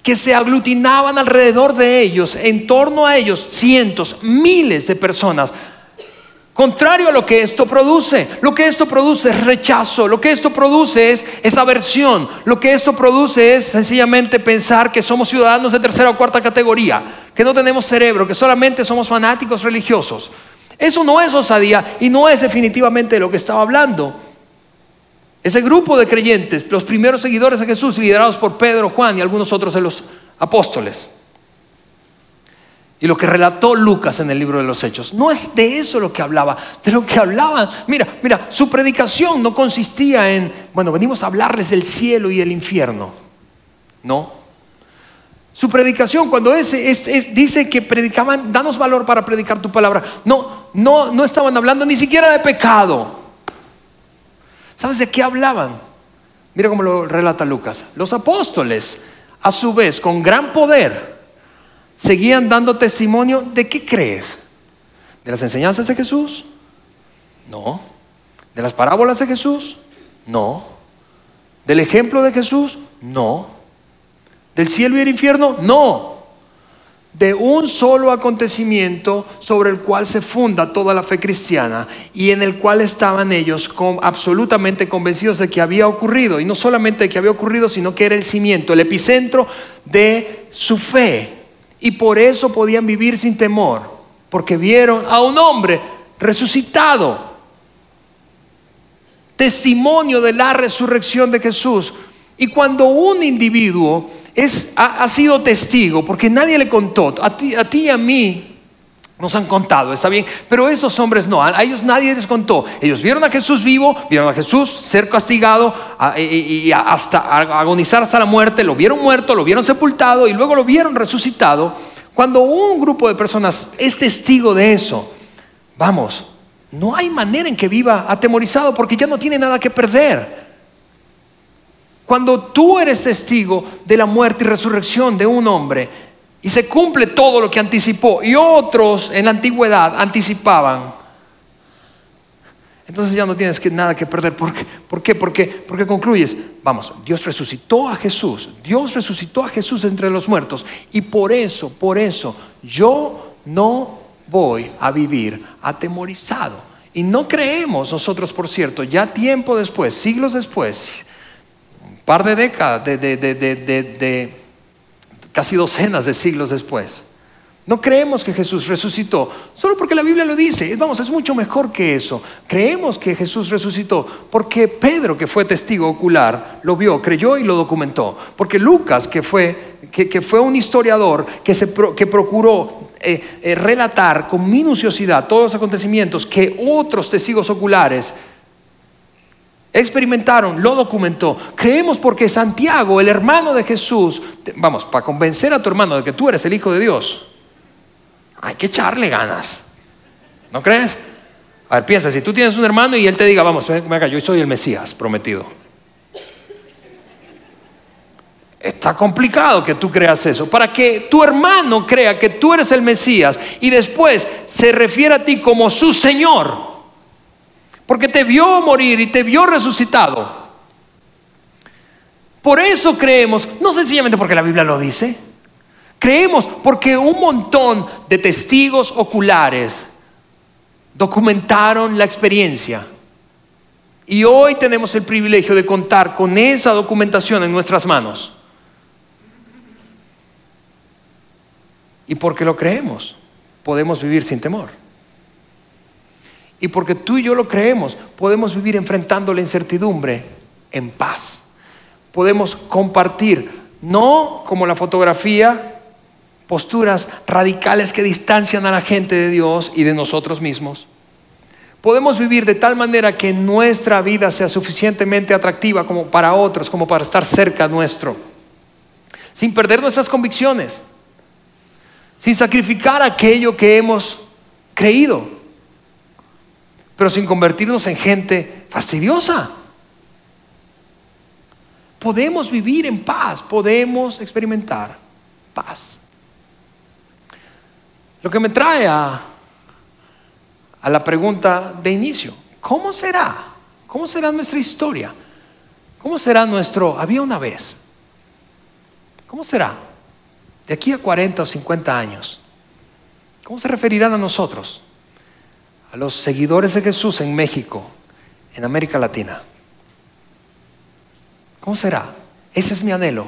que se aglutinaban alrededor de ellos, en torno a ellos, cientos, miles de personas Contrario a lo que esto produce. Lo que esto produce es rechazo. Lo que esto produce es, aversión. Lo que esto produce es sencillamente pensar que somos ciudadanos de tercera o cuarta categoría, que no tenemos cerebro, que solamente somos fanáticos religiosos. Eso no es osadía y no es definitivamente de lo que estaba hablando. Ese grupo de creyentes, los primeros seguidores de Jesús, liderados por Pedro, Juan y algunos otros de los apóstoles, y lo que relató Lucas en el libro de los Hechos. No es de eso lo que hablaba, de lo que hablaban. Mira, mira, su predicación no consistía en, bueno, venimos a hablarles del cielo y el infierno. No. Su predicación, cuando es, dice que predicaban, danos valor para predicar tu palabra. No, no, no estaban hablando ni siquiera de pecado. ¿Sabes de qué hablaban? Mira cómo lo relata Lucas. Los apóstoles, a su vez, con gran poder, seguían dando testimonio de qué crees? ¿De las enseñanzas de Jesús? No. ¿De las parábolas de Jesús? No. ¿Del ejemplo de Jesús? No. ¿Del cielo y el infierno? No. De un solo acontecimiento sobre el cual se funda toda la fe cristiana y en el cual estaban ellos absolutamente convencidos de que había ocurrido. Y no solamente de que había ocurrido, sino que era el cimiento, el epicentro de su fe. Y por eso podían vivir sin temor, porque vieron a un hombre resucitado. Testimonio de la resurrección de Jesús. Y cuando un individuo es, ha, sido testigo, porque nadie le contó, a ti, a ti y a mí, nos han contado, está bien, pero esos hombres no, a ellos nadie les contó. Ellos vieron a Jesús vivo, vieron a Jesús ser castigado y, hasta agonizar hasta la muerte, lo vieron muerto, lo vieron sepultado y luego lo vieron resucitado. Cuando un grupo de personas es testigo de eso, vamos, no hay manera en que viva atemorizado porque ya no tiene nada que perder. Cuando tú eres testigo de la muerte y resurrección de un hombre, y se cumple todo lo que anticipó. Y otros en la antigüedad anticipaban. Entonces ya no tienes que, nada que perder. ¿Por qué? ¿Por qué? Porque, porque concluyes, vamos, Dios resucitó a Jesús. Dios resucitó a Jesús entre los muertos. Y por eso, por eso, yo no voy a vivir atemorizado. Y no creemos nosotros, por cierto, ya tiempo después, siglos después, un par de décadas de, de, de, de casi docenas de siglos después. No creemos que Jesús resucitó, solo porque la Biblia lo dice. Vamos, es mucho mejor que eso. Creemos que Jesús resucitó porque Pedro, que fue testigo ocular, lo vio, creyó y lo documentó. Porque Lucas, que fue, que, fue un historiador que, que procuró eh, eh, relatar con minuciosidad todos los acontecimientos que otros testigos oculares experimentaron, lo documentó. Creemos porque Santiago, el hermano de Jesús, vamos, para convencer a tu hermano de que tú eres el Hijo de Dios, hay que echarle ganas. ¿No crees? A ver, piensa, si tú tienes un hermano y él te diga, vamos, venga, yo soy el Mesías prometido. Está complicado que tú creas eso. Para que tu hermano crea que tú eres el Mesías y después se refiere a ti como su Señor porque te vio morir y te vio resucitado. Por eso creemos, no sencillamente porque la Biblia lo dice, creemos porque un montón de testigos oculares documentaron la experiencia. Y hoy tenemos el privilegio de contar con esa documentación en nuestras manos. Y porque lo creemos, podemos vivir sin temor. Y porque tú y yo lo creemos, podemos vivir enfrentando la incertidumbre en paz. Podemos compartir, no como la fotografía, posturas radicales que distancian a la gente de Dios y de nosotros mismos. Podemos vivir de tal manera que nuestra vida sea suficientemente atractiva como para otros, como para estar cerca nuestro, sin perder nuestras convicciones, sin sacrificar aquello que hemos creído pero sin convertirnos en gente fastidiosa. Podemos vivir en paz, podemos experimentar paz. Lo que me trae a, la pregunta de inicio, ¿cómo será? ¿Cómo será nuestra historia? ¿Cómo será nuestro, había una vez? ¿Cómo será? De aquí a 40 o 50 años. ¿Cómo se referirán a nosotros? A los seguidores de Jesús en México, en América Latina. ¿Cómo será? Ese es mi anhelo.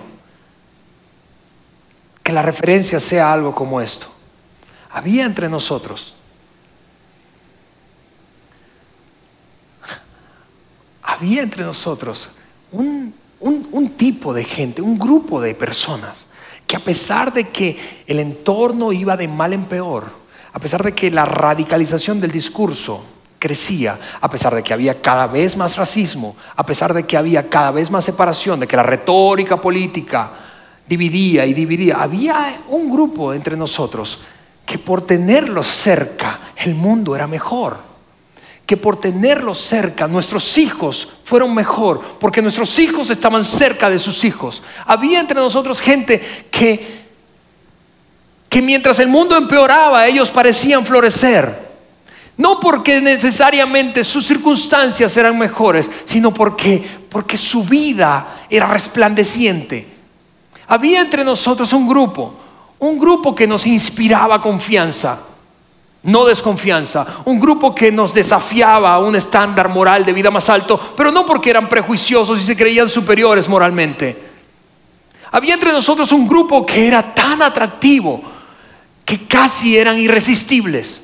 Que la referencia sea algo como esto. Había entre nosotros, <laughs> había entre nosotros un un, tipo de gente, un grupo de personas que a pesar de que el entorno iba de mal en peor, a pesar de que la radicalización del discurso crecía, a pesar de que había cada vez más racismo, a pesar de que había cada vez más separación, de que la retórica política dividía y dividía, había un grupo entre nosotros que por tenerlos cerca el mundo era mejor que por tenerlos cerca nuestros hijos fueron mejor, porque nuestros hijos estaban cerca de sus hijos. Había entre nosotros gente que, que mientras el mundo empeoraba, ellos parecían florecer. No porque necesariamente sus circunstancias eran mejores, sino porque, porque su vida era resplandeciente. Había entre nosotros un grupo, un grupo que nos inspiraba confianza no desconfianza, un grupo que nos desafiaba a un estándar moral de vida más alto, pero no porque eran prejuiciosos y se creían superiores moralmente. Había entre nosotros un grupo que era tan atractivo que casi eran irresistibles.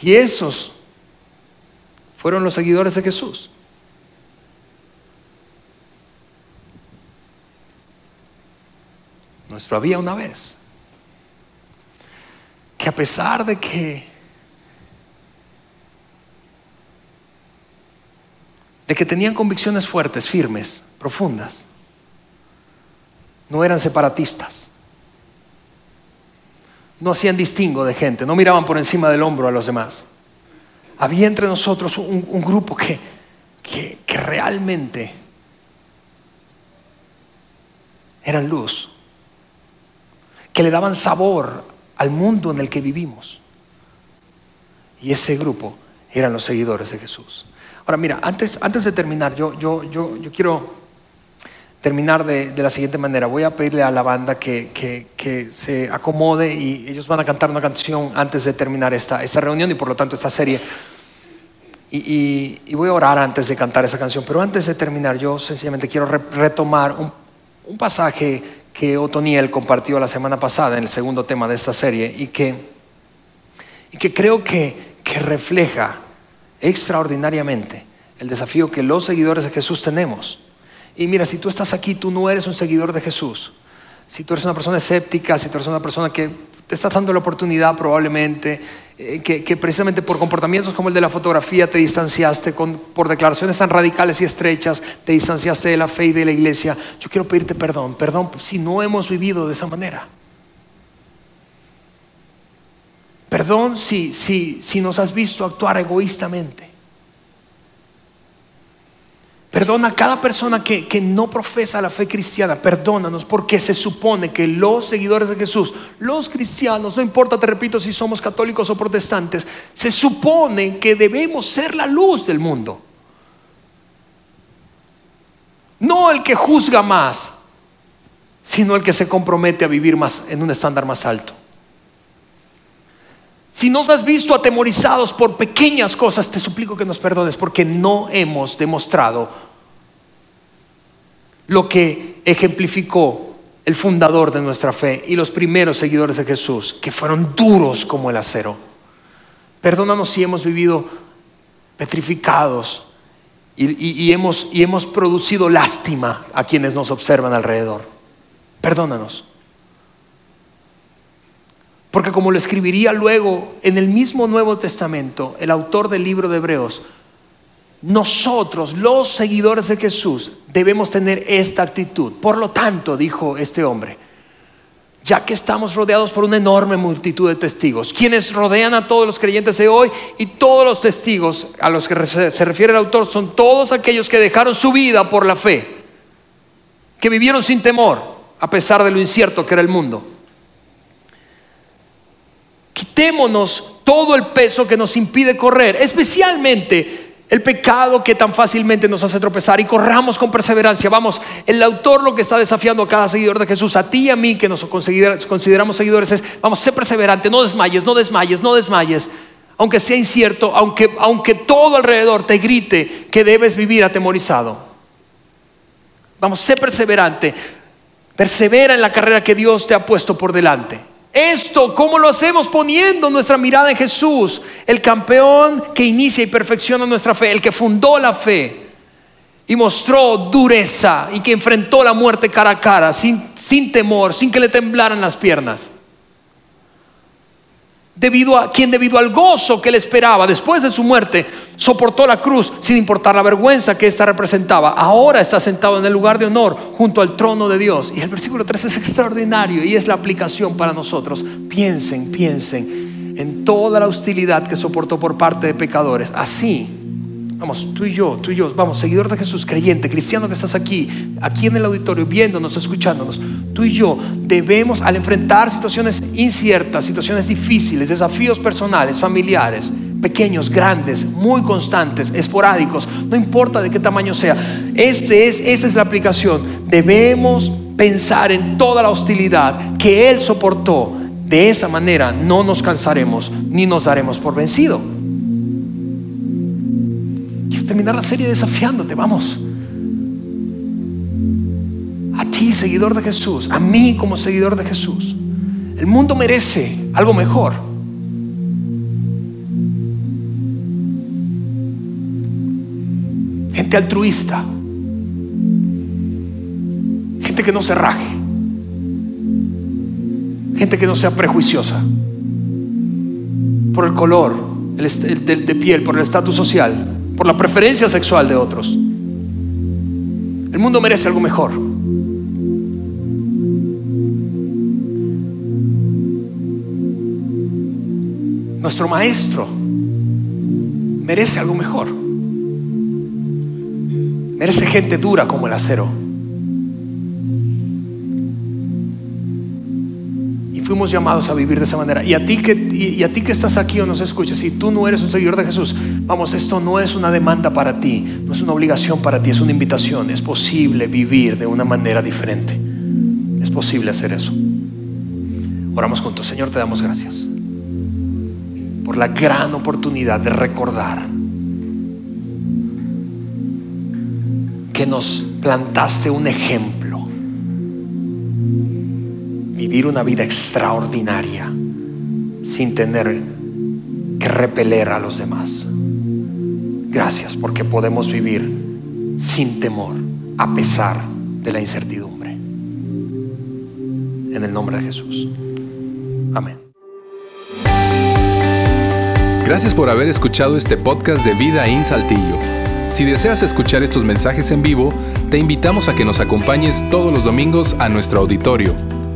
Y esos fueron los seguidores de Jesús. Nuestro había una vez que a pesar de que de que tenían convicciones fuertes, firmes, profundas, no eran separatistas. No hacían distingo de gente, no miraban por encima del hombro a los demás. Había entre nosotros un, grupo que, que, que realmente eran luz, que le daban sabor al mundo en el que vivimos. Y ese grupo eran los seguidores de Jesús. Ahora mira, antes, antes de terminar, yo, yo, yo, yo quiero terminar de, la siguiente manera. Voy a pedirle a la banda que, que, se acomode y ellos van a cantar una canción antes de terminar esta, esta reunión y por lo tanto esta serie. Y, voy a orar antes de cantar esa canción. Pero antes de terminar, yo sencillamente quiero retomar un, un pasaje que Otoniel compartió la semana pasada en el segundo tema de esta serie y que, y que creo que, que refleja extraordinariamente el desafío que los seguidores de Jesús tenemos. Y mira, si tú estás aquí, tú no eres un seguidor de Jesús. Si tú eres una persona escéptica, si tú eres una persona que te estás dando la oportunidad probablemente, eh, que, precisamente por comportamientos como el de la fotografía te distanciaste, por declaraciones tan radicales y estrechas, te distanciaste de la fe y de la iglesia, yo quiero pedirte perdón, perdón si no hemos vivido de esa manera. Perdón si, si, si nos has visto actuar egoístamente. Perdona a cada persona que, no profesa la fe cristiana. Perdónanos porque se supone que los seguidores de Jesús, los cristianos, no importa, te repito, si somos católicos o protestantes, se supone que debemos ser la luz del mundo. No el que juzga más, sino el que se compromete a vivir más en un estándar más alto. Si nos has visto atemorizados por pequeñas cosas, te suplico que nos perdones porque no hemos demostrado lo que ejemplificó el fundador de nuestra fe y los primeros seguidores de Jesús, que fueron duros como el acero. Perdónanos si hemos vivido petrificados y, hemos, producido lástima a quienes nos observan alrededor. Perdónanos. Porque como lo escribiría luego en el mismo Nuevo Testamento, el autor del libro de Hebreos, nosotros, los seguidores de Jesús, debemos tener esta actitud. Por lo tanto, dijo este hombre, ya que estamos rodeados por una enorme multitud de testigos, quienes rodean a todos los creyentes de hoy y todos los testigos a los que se refiere el autor son todos aquellos que dejaron su vida por la fe, que vivieron sin temor a pesar de lo incierto que era el mundo Quitémonos todo el peso que nos impide correr, especialmente el pecado que tan fácilmente nos hace tropezar y corramos con perseverancia. Vamos, el autor lo que está desafiando a cada seguidor de Jesús, a ti y a mí que nos consideramos seguidores es, vamos, sé perseverante, no desmayes, no desmayes, no desmayes. Aunque sea incierto, aunque, aunque todo alrededor te grite que debes vivir atemorizado. Vamos, sé perseverante. Persevera en la carrera que Dios te ha puesto por delante. Esto, ¿cómo lo hacemos? Poniendo nuestra mirada en Jesús, el campeón que inicia y perfecciona nuestra fe, el que fundó la fe, y mostró dureza y que enfrentó la muerte cara a cara, sin, sin temor, sin que le temblaran las piernas debido a quien debido al gozo que le esperaba después de su muerte soportó la cruz sin importar la vergüenza que ésta representaba. Ahora está sentado en el lugar de honor junto al trono de Dios. Y el versículo 3 es extraordinario y es la aplicación para nosotros. Piensen, piensen en toda la hostilidad que soportó por parte de pecadores. Así Vamos, tú y yo, tú y yo, vamos, seguidor de Jesús, creyente, cristiano que estás aquí, aquí en el auditorio, viéndonos, escuchándonos, tú y yo debemos, al enfrentar situaciones inciertas, situaciones difíciles, desafíos personales, familiares, pequeños, grandes, muy constantes, esporádicos, no importa de qué tamaño sea, ese es, esa es la aplicación. Debemos pensar en toda la hostilidad que Él soportó. De esa manera no nos cansaremos ni nos daremos por vencido terminar la serie desafiándote, vamos. A ti, seguidor de Jesús, a mí como seguidor de Jesús. El mundo merece algo mejor. Gente altruista. Gente que no se raje. Gente que no sea prejuiciosa. Por el color de piel, por el estatus social por la preferencia sexual de otros. El mundo merece algo mejor. Nuestro maestro merece algo mejor. Merece gente dura como el acero. Llamados a vivir de esa manera. Y a ti que, y, a ti que estás aquí o nos escuchas, si tú no eres un seguidor de Jesús, vamos, esto no es una demanda para ti, no es una obligación para ti, es una invitación. Es posible vivir de una manera diferente. Es posible hacer eso. Oramos juntos. Señor, te damos gracias por la gran oportunidad de recordar que nos plantaste un ejemplo vivir una vida extraordinaria sin tener que repeler a los demás. Gracias porque podemos vivir sin temor a pesar de la incertidumbre. En el nombre de Jesús. Amén. Gracias por haber escuchado este podcast de Vida en Saltillo. Si deseas escuchar estos mensajes en vivo, te invitamos a que nos acompañes todos los domingos a nuestro auditorio